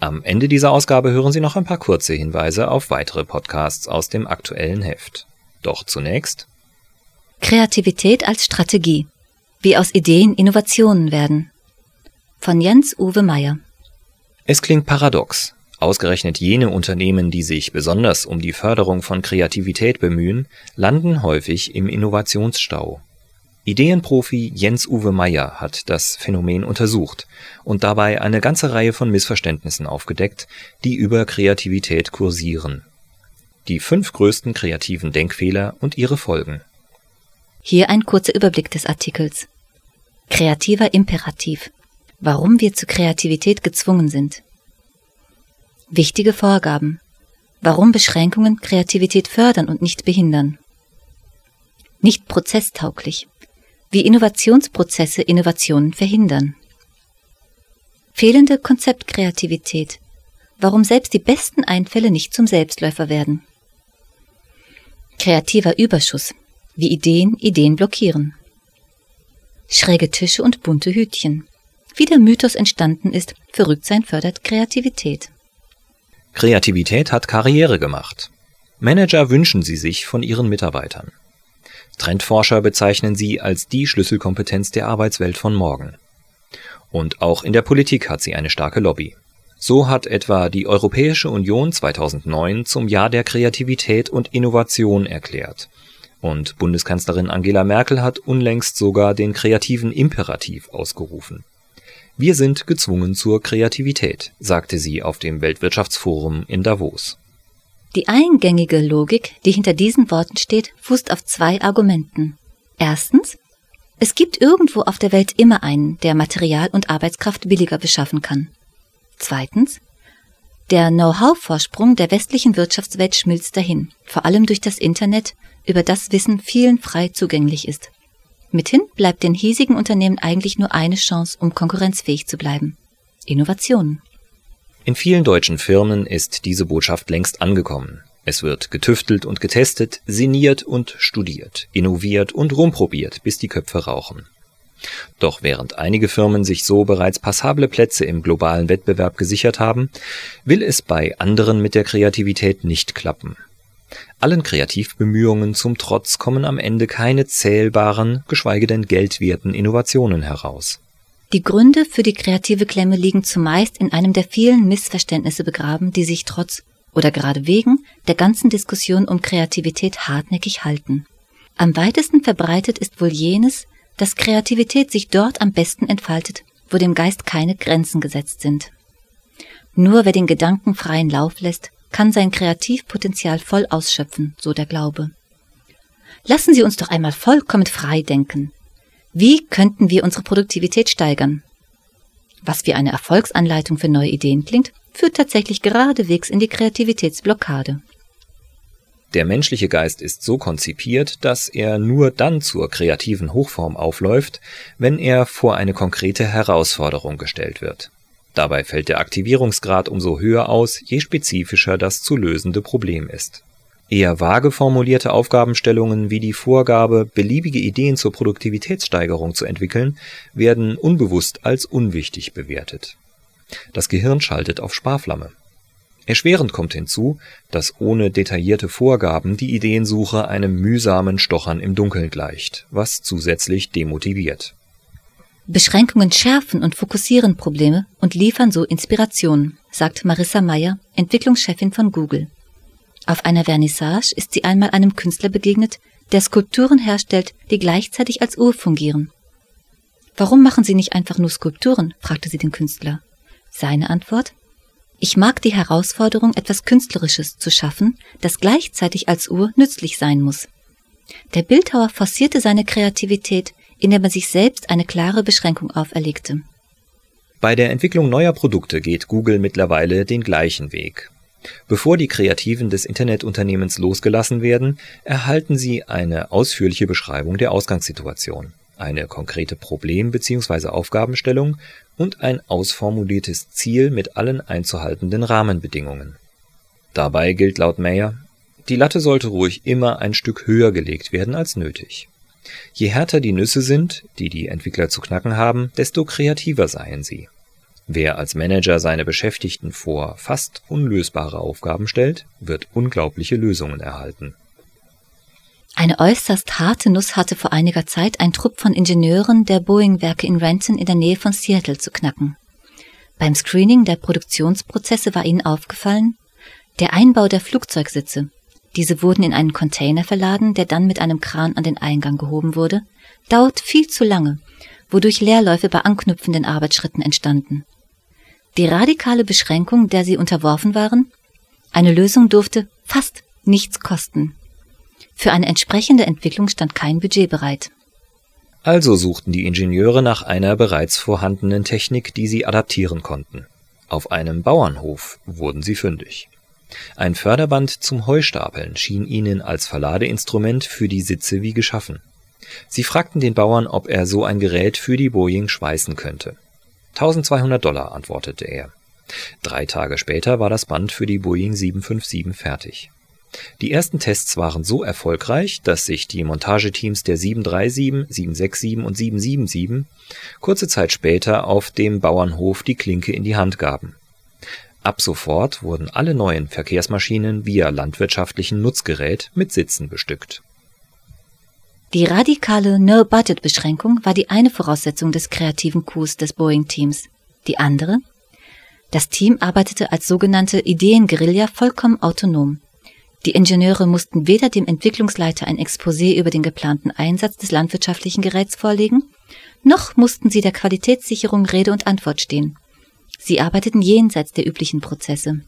Am Ende dieser Ausgabe hören Sie noch ein paar kurze Hinweise auf weitere Podcasts aus dem aktuellen Heft. Doch zunächst Kreativität als Strategie. Wie aus Ideen Innovationen werden. Von Jens Uwe Meyer. Es klingt paradox. Ausgerechnet jene Unternehmen, die sich besonders um die Förderung von Kreativität bemühen, landen häufig im Innovationsstau. Ideenprofi Jens-Uwe Meyer hat das Phänomen untersucht und dabei eine ganze Reihe von Missverständnissen aufgedeckt, die über Kreativität kursieren. Die fünf größten kreativen Denkfehler und ihre Folgen. Hier ein kurzer Überblick des Artikels. Kreativer Imperativ. Warum wir zu Kreativität gezwungen sind. Wichtige Vorgaben. Warum Beschränkungen Kreativität fördern und nicht behindern. Nicht prozesstauglich wie Innovationsprozesse Innovationen verhindern. Fehlende Konzeptkreativität. Warum selbst die besten Einfälle nicht zum Selbstläufer werden. Kreativer Überschuss. Wie Ideen Ideen blockieren. Schräge Tische und bunte Hütchen. Wie der Mythos entstanden ist, Verrücktsein fördert Kreativität. Kreativität hat Karriere gemacht. Manager wünschen sie sich von ihren Mitarbeitern. Trendforscher bezeichnen sie als die Schlüsselkompetenz der Arbeitswelt von morgen. Und auch in der Politik hat sie eine starke Lobby. So hat etwa die Europäische Union 2009 zum Jahr der Kreativität und Innovation erklärt. Und Bundeskanzlerin Angela Merkel hat unlängst sogar den kreativen Imperativ ausgerufen. Wir sind gezwungen zur Kreativität, sagte sie auf dem Weltwirtschaftsforum in Davos. Die eingängige Logik, die hinter diesen Worten steht, fußt auf zwei Argumenten. Erstens, es gibt irgendwo auf der Welt immer einen, der Material und Arbeitskraft billiger beschaffen kann. Zweitens, der Know-how-Vorsprung der westlichen Wirtschaftswelt schmilzt dahin, vor allem durch das Internet, über das Wissen vielen frei zugänglich ist. Mithin bleibt den hiesigen Unternehmen eigentlich nur eine Chance, um konkurrenzfähig zu bleiben. Innovationen. In vielen deutschen Firmen ist diese Botschaft längst angekommen. Es wird getüftelt und getestet, sinniert und studiert, innoviert und rumprobiert, bis die Köpfe rauchen. Doch während einige Firmen sich so bereits passable Plätze im globalen Wettbewerb gesichert haben, will es bei anderen mit der Kreativität nicht klappen. Allen Kreativbemühungen zum Trotz kommen am Ende keine zählbaren, geschweige denn geldwerten Innovationen heraus. Die Gründe für die kreative Klemme liegen zumeist in einem der vielen Missverständnisse begraben, die sich trotz oder gerade wegen der ganzen Diskussion um Kreativität hartnäckig halten. Am weitesten verbreitet ist wohl jenes, dass Kreativität sich dort am besten entfaltet, wo dem Geist keine Grenzen gesetzt sind. Nur wer den Gedanken freien Lauf lässt, kann sein Kreativpotenzial voll ausschöpfen, so der Glaube. Lassen Sie uns doch einmal vollkommen frei denken. Wie könnten wir unsere Produktivität steigern? Was wie eine Erfolgsanleitung für neue Ideen klingt, führt tatsächlich geradewegs in die Kreativitätsblockade. Der menschliche Geist ist so konzipiert, dass er nur dann zur kreativen Hochform aufläuft, wenn er vor eine konkrete Herausforderung gestellt wird. Dabei fällt der Aktivierungsgrad umso höher aus, je spezifischer das zu lösende Problem ist. Eher vage formulierte Aufgabenstellungen wie die Vorgabe, beliebige Ideen zur Produktivitätssteigerung zu entwickeln, werden unbewusst als unwichtig bewertet. Das Gehirn schaltet auf Sparflamme. Erschwerend kommt hinzu, dass ohne detaillierte Vorgaben die Ideensuche einem mühsamen Stochern im Dunkeln gleicht, was zusätzlich demotiviert. Beschränkungen schärfen und fokussieren Probleme und liefern so Inspiration, sagt Marissa Meyer, Entwicklungschefin von Google. Auf einer Vernissage ist sie einmal einem Künstler begegnet, der Skulpturen herstellt, die gleichzeitig als Uhr fungieren. Warum machen Sie nicht einfach nur Skulpturen? fragte sie den Künstler. Seine Antwort? Ich mag die Herausforderung, etwas Künstlerisches zu schaffen, das gleichzeitig als Uhr nützlich sein muss. Der Bildhauer forcierte seine Kreativität, indem er sich selbst eine klare Beschränkung auferlegte. Bei der Entwicklung neuer Produkte geht Google mittlerweile den gleichen Weg. Bevor die Kreativen des Internetunternehmens losgelassen werden, erhalten sie eine ausführliche Beschreibung der Ausgangssituation, eine konkrete Problem bzw. Aufgabenstellung und ein ausformuliertes Ziel mit allen einzuhaltenden Rahmenbedingungen. Dabei gilt laut Mayer, die Latte sollte ruhig immer ein Stück höher gelegt werden als nötig. Je härter die Nüsse sind, die die Entwickler zu knacken haben, desto kreativer seien sie. Wer als Manager seine Beschäftigten vor fast unlösbare Aufgaben stellt, wird unglaubliche Lösungen erhalten. Eine äußerst harte Nuss hatte vor einiger Zeit ein Trupp von Ingenieuren der Boeing-Werke in Renton in der Nähe von Seattle zu knacken. Beim Screening der Produktionsprozesse war ihnen aufgefallen, der Einbau der Flugzeugsitze, diese wurden in einen Container verladen, der dann mit einem Kran an den Eingang gehoben wurde, dauert viel zu lange, wodurch Leerläufe bei anknüpfenden Arbeitsschritten entstanden. Die radikale Beschränkung, der sie unterworfen waren, eine Lösung durfte fast nichts kosten. Für eine entsprechende Entwicklung stand kein Budget bereit. Also suchten die Ingenieure nach einer bereits vorhandenen Technik, die sie adaptieren konnten. Auf einem Bauernhof wurden sie fündig. Ein Förderband zum Heustapeln schien ihnen als Verladeinstrument für die Sitze wie geschaffen. Sie fragten den Bauern, ob er so ein Gerät für die Boeing schweißen könnte. 1200 Dollar, antwortete er. Drei Tage später war das Band für die Boeing 757 fertig. Die ersten Tests waren so erfolgreich, dass sich die Montageteams der 737, 767 und 777 kurze Zeit später auf dem Bauernhof die Klinke in die Hand gaben. Ab sofort wurden alle neuen Verkehrsmaschinen via landwirtschaftlichen Nutzgerät mit Sitzen bestückt. Die radikale No-Budget-Beschränkung war die eine Voraussetzung des kreativen Coups des Boeing-Teams. Die andere? Das Team arbeitete als sogenannte Ideenguerilla vollkommen autonom. Die Ingenieure mussten weder dem Entwicklungsleiter ein Exposé über den geplanten Einsatz des landwirtschaftlichen Geräts vorlegen, noch mussten sie der Qualitätssicherung Rede und Antwort stehen. Sie arbeiteten jenseits der üblichen Prozesse.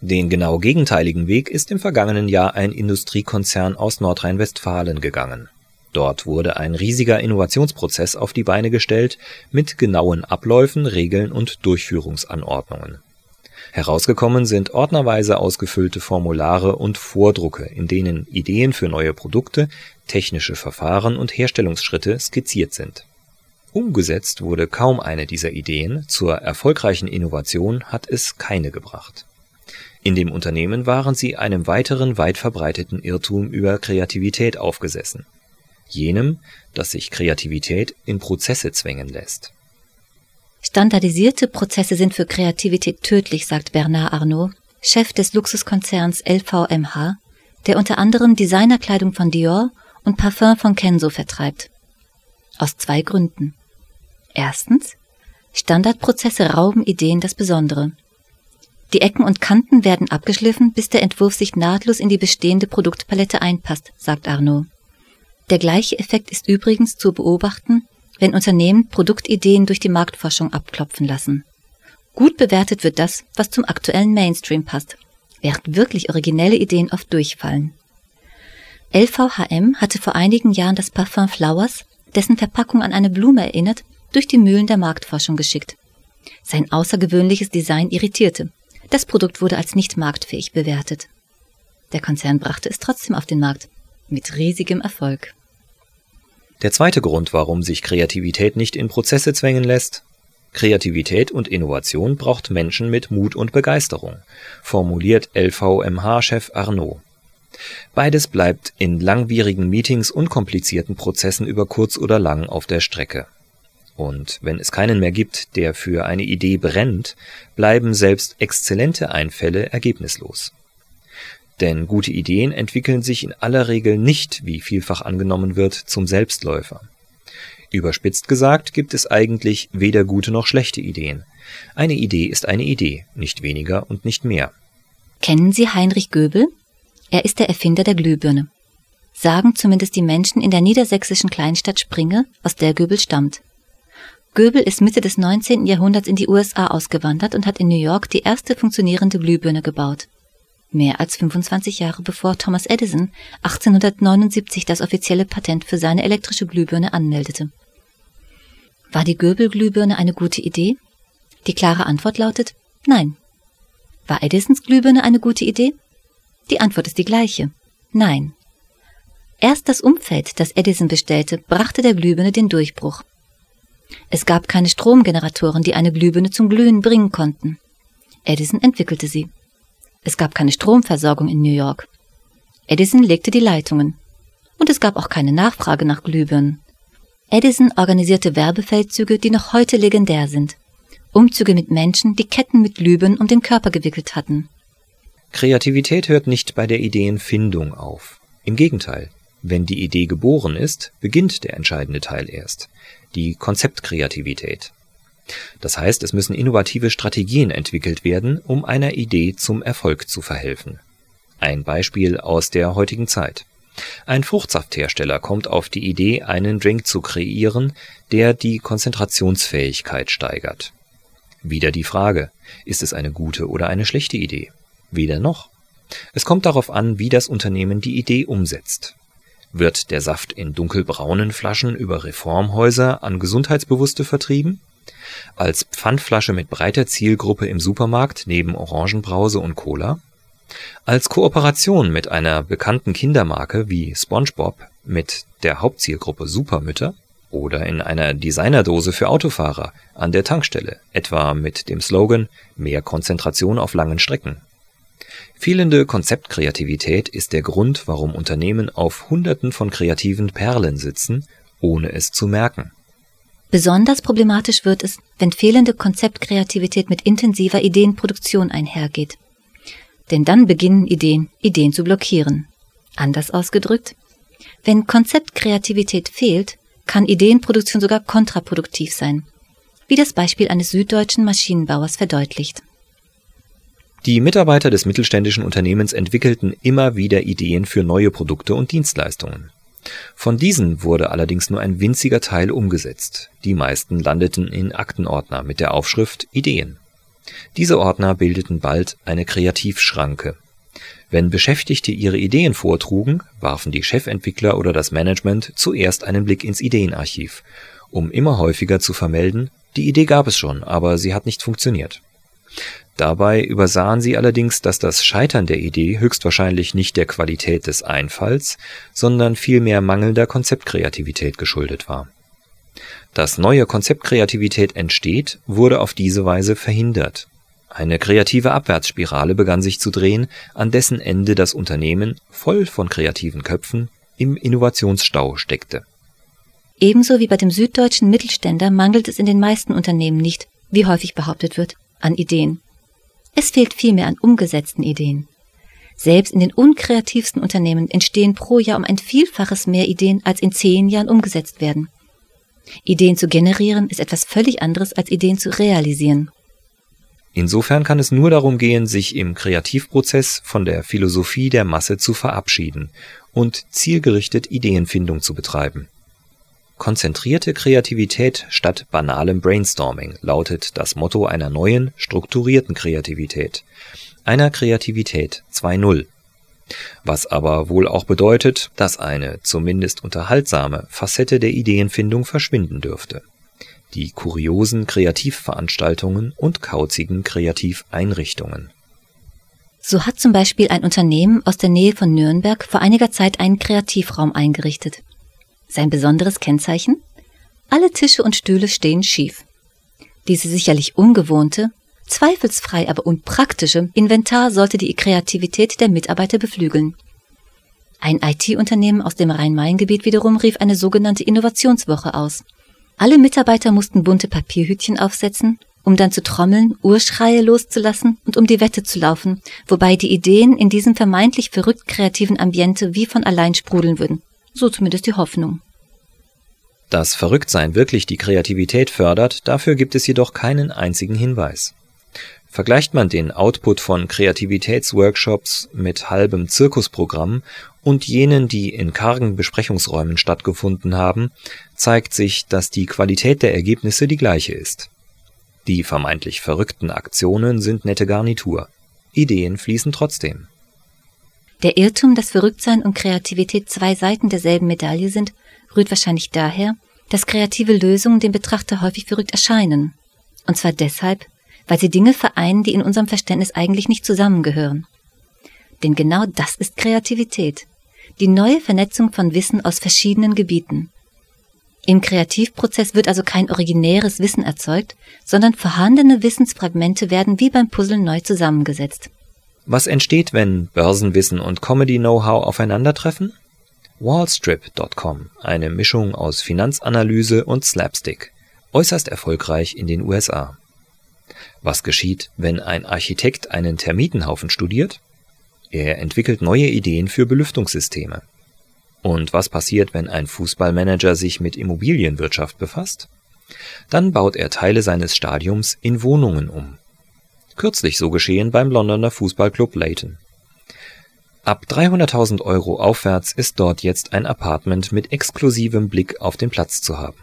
Den genau gegenteiligen Weg ist im vergangenen Jahr ein Industriekonzern aus Nordrhein-Westfalen gegangen. Dort wurde ein riesiger Innovationsprozess auf die Beine gestellt mit genauen Abläufen, Regeln und Durchführungsanordnungen. Herausgekommen sind ordnerweise ausgefüllte Formulare und Vordrucke, in denen Ideen für neue Produkte, technische Verfahren und Herstellungsschritte skizziert sind Umgesetzt wurde kaum eine dieser Ideen, zur erfolgreichen Innovation hat es keine gebracht. In dem Unternehmen waren sie einem weiteren weit verbreiteten Irrtum über Kreativität aufgesessen, jenem, dass sich Kreativität in Prozesse zwängen lässt. Standardisierte Prozesse sind für Kreativität tödlich, sagt Bernard Arnault, Chef des Luxuskonzerns LVMH, der unter anderem Designerkleidung von Dior und Parfum von Kenzo vertreibt. Aus zwei Gründen. Erstens. Standardprozesse rauben Ideen das Besondere. Die Ecken und Kanten werden abgeschliffen, bis der Entwurf sich nahtlos in die bestehende Produktpalette einpasst, sagt Arnaud. Der gleiche Effekt ist übrigens zu beobachten, wenn Unternehmen Produktideen durch die Marktforschung abklopfen lassen. Gut bewertet wird das, was zum aktuellen Mainstream passt, während wirklich originelle Ideen oft durchfallen. LVHM hatte vor einigen Jahren das Parfum Flowers, dessen Verpackung an eine Blume erinnert, durch die Mühlen der Marktforschung geschickt. Sein außergewöhnliches Design irritierte. Das Produkt wurde als nicht marktfähig bewertet. Der Konzern brachte es trotzdem auf den Markt. Mit riesigem Erfolg. Der zweite Grund, warum sich Kreativität nicht in Prozesse zwängen lässt, Kreativität und Innovation braucht Menschen mit Mut und Begeisterung, formuliert LVMH-Chef Arnaud. Beides bleibt in langwierigen Meetings und komplizierten Prozessen über kurz oder lang auf der Strecke. Und wenn es keinen mehr gibt, der für eine Idee brennt, bleiben selbst exzellente Einfälle ergebnislos. Denn gute Ideen entwickeln sich in aller Regel nicht, wie vielfach angenommen wird, zum Selbstläufer. Überspitzt gesagt gibt es eigentlich weder gute noch schlechte Ideen. Eine Idee ist eine Idee, nicht weniger und nicht mehr. Kennen Sie Heinrich Göbel? Er ist der Erfinder der Glühbirne. Sagen zumindest die Menschen in der niedersächsischen Kleinstadt Springe, aus der Göbel stammt. Göbel ist Mitte des 19. Jahrhunderts in die USA ausgewandert und hat in New York die erste funktionierende Glühbirne gebaut. Mehr als 25 Jahre bevor Thomas Edison 1879 das offizielle Patent für seine elektrische Glühbirne anmeldete. War die Göbel-Glühbirne eine gute Idee? Die klare Antwort lautet Nein. War Edisons Glühbirne eine gute Idee? Die Antwort ist die gleiche. Nein. Erst das Umfeld, das Edison bestellte, brachte der Glühbirne den Durchbruch. Es gab keine Stromgeneratoren, die eine Glühbirne zum Glühen bringen konnten. Edison entwickelte sie. Es gab keine Stromversorgung in New York. Edison legte die Leitungen. Und es gab auch keine Nachfrage nach Glühbirnen. Edison organisierte Werbefeldzüge, die noch heute legendär sind. Umzüge mit Menschen, die Ketten mit Glühbirnen um den Körper gewickelt hatten. Kreativität hört nicht bei der Ideenfindung auf. Im Gegenteil, wenn die Idee geboren ist, beginnt der entscheidende Teil erst, die Konzeptkreativität. Das heißt, es müssen innovative Strategien entwickelt werden, um einer Idee zum Erfolg zu verhelfen. Ein Beispiel aus der heutigen Zeit. Ein Fruchtsafthersteller kommt auf die Idee, einen Drink zu kreieren, der die Konzentrationsfähigkeit steigert. Wieder die Frage, ist es eine gute oder eine schlechte Idee? Weder noch. Es kommt darauf an, wie das Unternehmen die Idee umsetzt. Wird der Saft in dunkelbraunen Flaschen über Reformhäuser an Gesundheitsbewusste vertrieben? Als Pfandflasche mit breiter Zielgruppe im Supermarkt neben Orangenbrause und Cola? Als Kooperation mit einer bekannten Kindermarke wie SpongeBob mit der Hauptzielgruppe Supermütter? Oder in einer Designerdose für Autofahrer an der Tankstelle, etwa mit dem Slogan Mehr Konzentration auf langen Strecken. Fehlende Konzeptkreativität ist der Grund, warum Unternehmen auf Hunderten von kreativen Perlen sitzen, ohne es zu merken. Besonders problematisch wird es, wenn fehlende Konzeptkreativität mit intensiver Ideenproduktion einhergeht. Denn dann beginnen Ideen, Ideen zu blockieren. Anders ausgedrückt, wenn Konzeptkreativität fehlt, kann Ideenproduktion sogar kontraproduktiv sein, wie das Beispiel eines süddeutschen Maschinenbauers verdeutlicht. Die Mitarbeiter des mittelständischen Unternehmens entwickelten immer wieder Ideen für neue Produkte und Dienstleistungen. Von diesen wurde allerdings nur ein winziger Teil umgesetzt. Die meisten landeten in Aktenordner mit der Aufschrift Ideen. Diese Ordner bildeten bald eine Kreativschranke. Wenn Beschäftigte ihre Ideen vortrugen, warfen die Chefentwickler oder das Management zuerst einen Blick ins Ideenarchiv, um immer häufiger zu vermelden, die Idee gab es schon, aber sie hat nicht funktioniert. Dabei übersahen sie allerdings, dass das Scheitern der Idee höchstwahrscheinlich nicht der Qualität des Einfalls, sondern vielmehr mangelnder Konzeptkreativität geschuldet war. Dass neue Konzeptkreativität entsteht, wurde auf diese Weise verhindert. Eine kreative Abwärtsspirale begann sich zu drehen, an dessen Ende das Unternehmen, voll von kreativen Köpfen, im Innovationsstau steckte. Ebenso wie bei dem süddeutschen Mittelständler mangelt es in den meisten Unternehmen nicht, wie häufig behauptet wird, an Ideen. Es fehlt vielmehr an umgesetzten Ideen. Selbst in den unkreativsten Unternehmen entstehen pro Jahr um ein Vielfaches mehr Ideen, als in zehn Jahren umgesetzt werden. Ideen zu generieren ist etwas völlig anderes als Ideen zu realisieren. Insofern kann es nur darum gehen, sich im Kreativprozess von der Philosophie der Masse zu verabschieden und zielgerichtet Ideenfindung zu betreiben. Konzentrierte Kreativität statt banalem Brainstorming lautet das Motto einer neuen, strukturierten Kreativität, einer Kreativität 2.0. Was aber wohl auch bedeutet, dass eine zumindest unterhaltsame Facette der Ideenfindung verschwinden dürfte. Die kuriosen Kreativveranstaltungen und kauzigen Kreativeinrichtungen. So hat zum Beispiel ein Unternehmen aus der Nähe von Nürnberg vor einiger Zeit einen Kreativraum eingerichtet. Sein besonderes Kennzeichen? Alle Tische und Stühle stehen schief. Diese sicherlich ungewohnte, zweifelsfrei aber unpraktische Inventar sollte die Kreativität der Mitarbeiter beflügeln. Ein IT-Unternehmen aus dem Rhein-Main-Gebiet wiederum rief eine sogenannte Innovationswoche aus. Alle Mitarbeiter mussten bunte Papierhütchen aufsetzen, um dann zu trommeln, Urschreie loszulassen und um die Wette zu laufen, wobei die Ideen in diesem vermeintlich verrückt kreativen Ambiente wie von allein sprudeln würden. So zumindest die Hoffnung. Dass Verrücktsein wirklich die Kreativität fördert, dafür gibt es jedoch keinen einzigen Hinweis. Vergleicht man den Output von Kreativitätsworkshops mit halbem Zirkusprogramm und jenen, die in kargen Besprechungsräumen stattgefunden haben, zeigt sich, dass die Qualität der Ergebnisse die gleiche ist. Die vermeintlich verrückten Aktionen sind nette Garnitur. Ideen fließen trotzdem. Der Irrtum, dass Verrücktsein und Kreativität zwei Seiten derselben Medaille sind, rührt wahrscheinlich daher, dass kreative Lösungen dem Betrachter häufig verrückt erscheinen. Und zwar deshalb, weil sie Dinge vereinen, die in unserem Verständnis eigentlich nicht zusammengehören. Denn genau das ist Kreativität. Die neue Vernetzung von Wissen aus verschiedenen Gebieten. Im Kreativprozess wird also kein originäres Wissen erzeugt, sondern vorhandene Wissensfragmente werden wie beim Puzzle neu zusammengesetzt. Was entsteht, wenn Börsenwissen und Comedy-Know-how aufeinandertreffen? Wallstrip.com, eine Mischung aus Finanzanalyse und Slapstick, äußerst erfolgreich in den USA. Was geschieht, wenn ein Architekt einen Termitenhaufen studiert? Er entwickelt neue Ideen für Belüftungssysteme. Und was passiert, wenn ein Fußballmanager sich mit Immobilienwirtschaft befasst? Dann baut er Teile seines Stadiums in Wohnungen um. Kürzlich so geschehen beim Londoner Fußballclub Leighton. Ab 300.000 Euro aufwärts ist dort jetzt ein Apartment mit exklusivem Blick auf den Platz zu haben.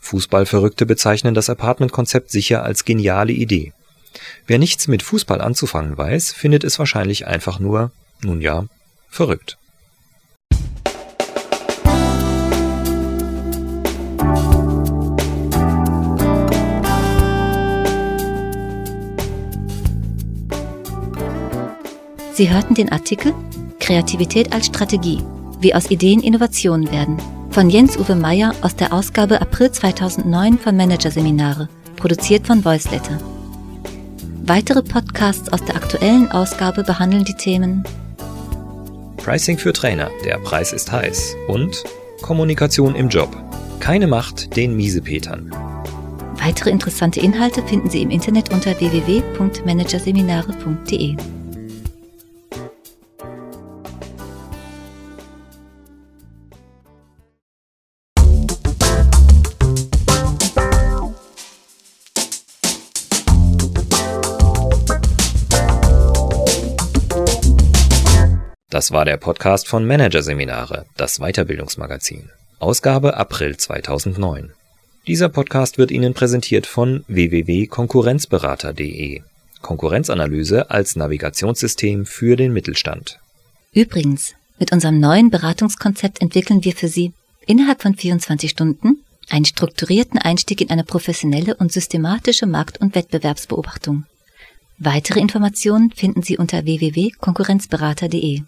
Fußballverrückte bezeichnen das Apartmentkonzept sicher als geniale Idee. Wer nichts mit Fußball anzufangen weiß, findet es wahrscheinlich einfach nur, nun ja, verrückt. Sie hörten den Artikel Kreativität als Strategie, wie aus Ideen Innovationen werden von Jens-Uwe Meyer aus der Ausgabe April 2009 von Managerseminare, produziert von Voiceletter. Weitere Podcasts aus der aktuellen Ausgabe behandeln die Themen Pricing für Trainer, der Preis ist heiß und Kommunikation im Job. Keine Macht den Miesepetern. Weitere interessante Inhalte finden Sie im Internet unter www.managerseminare.de. Das war der Podcast von Managerseminare, das Weiterbildungsmagazin. Ausgabe April 2009. Dieser Podcast wird Ihnen präsentiert von www.konkurrenzberater.de. Konkurrenzanalyse als Navigationssystem für den Mittelstand. Übrigens, mit unserem neuen Beratungskonzept entwickeln wir für Sie innerhalb von 24 Stunden einen strukturierten Einstieg in eine professionelle und systematische Markt- und Wettbewerbsbeobachtung. Weitere Informationen finden Sie unter www.konkurrenzberater.de.